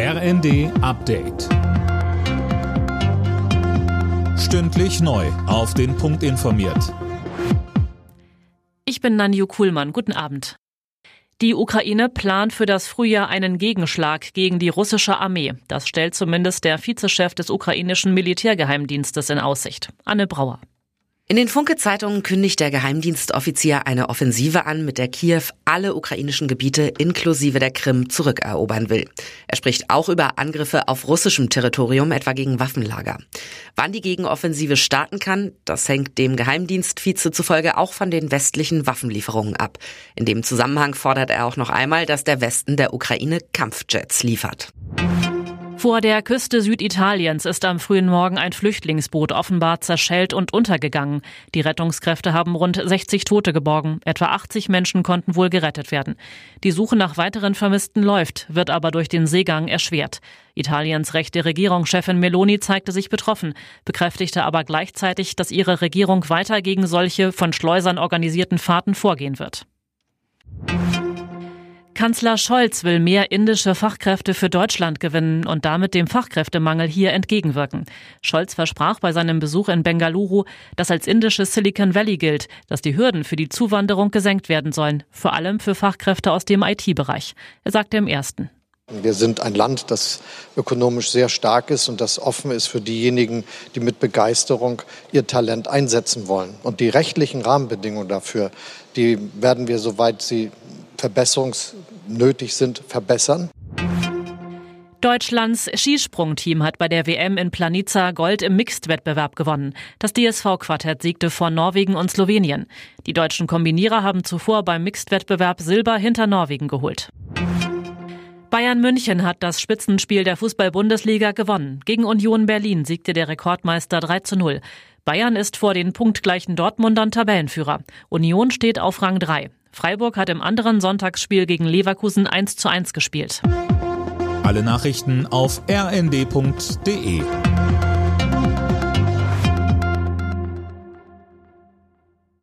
RND Update. Stündlich neu. Auf den Punkt informiert. Ich bin Nanju Kuhlmann. Guten Abend. Die Ukraine plant für das Frühjahr einen Gegenschlag gegen die russische Armee. Das stellt zumindest der Vizechef des ukrainischen Militärgeheimdienstes in Aussicht. Anne Brauer. In den Funke-Zeitungen kündigt der Geheimdienstoffizier eine Offensive an, mit der Kiew alle ukrainischen Gebiete inklusive der Krim zurückerobern will. Er spricht auch über Angriffe auf russischem Territorium, etwa gegen Waffenlager. Wann die Gegenoffensive starten kann, das hängt dem Geheimdienstvize zufolge auch von den westlichen Waffenlieferungen ab. In dem Zusammenhang fordert er auch noch einmal, dass der Westen der Ukraine Kampfjets liefert. Vor der Küste Süditaliens ist am frühen Morgen ein Flüchtlingsboot offenbar zerschellt und untergegangen. Die Rettungskräfte haben rund 60 Tote geborgen. Etwa 80 Menschen konnten wohl gerettet werden. Die Suche nach weiteren Vermissten läuft, wird aber durch den Seegang erschwert. Italiens rechte Regierungschefin Meloni zeigte sich betroffen, bekräftigte aber gleichzeitig, dass ihre Regierung weiter gegen solche von Schleusern organisierten Fahrten vorgehen wird. Kanzler Scholz will mehr indische Fachkräfte für Deutschland gewinnen und damit dem Fachkräftemangel hier entgegenwirken. Scholz versprach bei seinem Besuch in Bengaluru, das als indisches Silicon Valley gilt, dass die Hürden für die Zuwanderung gesenkt werden sollen, vor allem für Fachkräfte aus dem IT-Bereich. Er sagte im ersten. Wir sind ein Land, das ökonomisch sehr stark ist und das offen ist für diejenigen, die mit Begeisterung ihr Talent einsetzen wollen. Und die rechtlichen Rahmenbedingungen dafür, die werden wir, soweit sie verbesserungsnötig sind, verbessern. Deutschlands Skisprungteam hat bei der WM in Planica Gold im Mixed-Wettbewerb gewonnen. Das DSV-Quartett siegte vor Norwegen und Slowenien. Die deutschen Kombinierer haben zuvor beim Mixed-Wettbewerb Silber hinter Norwegen geholt. Bayern München hat das Spitzenspiel der Fußball-Bundesliga gewonnen. Gegen Union Berlin siegte der Rekordmeister 3 zu 0. Bayern ist vor den punktgleichen Dortmundern Tabellenführer. Union steht auf Rang 3. Freiburg hat im anderen Sonntagsspiel gegen Leverkusen 1 zu 1 gespielt. Alle Nachrichten auf rnd.de